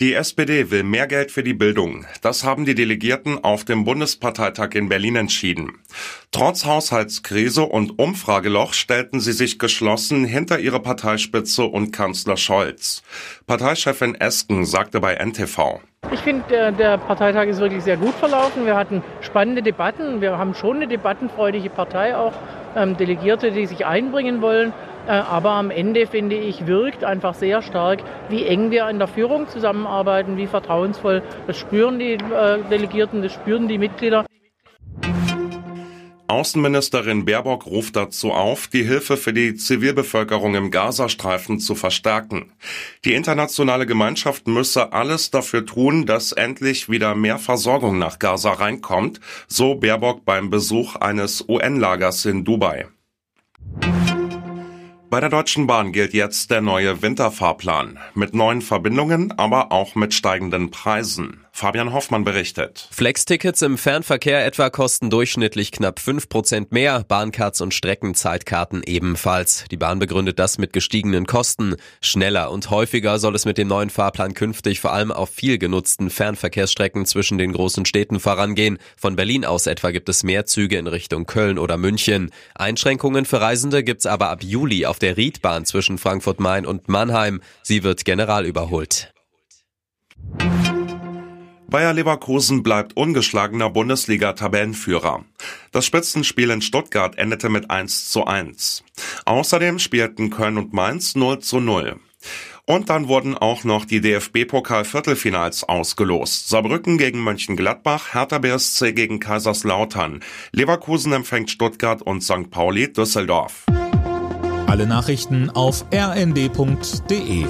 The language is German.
Die SPD will mehr Geld für die Bildung. Das haben die Delegierten auf dem Bundesparteitag in Berlin entschieden. Trotz Haushaltskrise und Umfrageloch stellten sie sich geschlossen hinter ihre Parteispitze und Kanzler Scholz. Parteichefin Esken sagte bei NTV. Ich finde, der, der, Parteitag ist wirklich sehr gut verlaufen. Wir hatten spannende Debatten. Wir haben schon eine debattenfreudige Partei, auch ähm, Delegierte, die sich einbringen wollen. Äh, aber am Ende, finde ich, wirkt einfach sehr stark, wie eng wir in der Führung zusammenarbeiten, wie vertrauensvoll. Das spüren die äh, Delegierten, das spüren die Mitglieder. Außenministerin Baerbock ruft dazu auf, die Hilfe für die Zivilbevölkerung im Gazastreifen zu verstärken. Die internationale Gemeinschaft müsse alles dafür tun, dass endlich wieder mehr Versorgung nach Gaza reinkommt, so Baerbock beim Besuch eines UN-Lagers in Dubai. Bei der Deutschen Bahn gilt jetzt der neue Winterfahrplan. Mit neuen Verbindungen, aber auch mit steigenden Preisen. Fabian Hoffmann berichtet. Flex-Tickets im Fernverkehr etwa kosten durchschnittlich knapp 5% mehr, Bahncards und Streckenzeitkarten ebenfalls. Die Bahn begründet das mit gestiegenen Kosten. Schneller und häufiger soll es mit dem neuen Fahrplan künftig vor allem auf viel genutzten Fernverkehrsstrecken zwischen den großen Städten vorangehen. Von Berlin aus etwa gibt es mehr Züge in Richtung Köln oder München. Einschränkungen für Reisende gibt's aber ab Juli auf der Riedbahn zwischen Frankfurt-Main und Mannheim. Sie wird general überholt. Bayer Leverkusen bleibt ungeschlagener Bundesliga-Tabellenführer. Das Spitzenspiel in Stuttgart endete mit 1 zu 1. Außerdem spielten Köln und Mainz 0 zu 0. Und dann wurden auch noch die DFB-Pokal-Viertelfinals ausgelost. Saarbrücken gegen Mönchengladbach, Hertha BSC gegen Kaiserslautern. Leverkusen empfängt Stuttgart und St. Pauli Düsseldorf. Alle Nachrichten auf rnd.de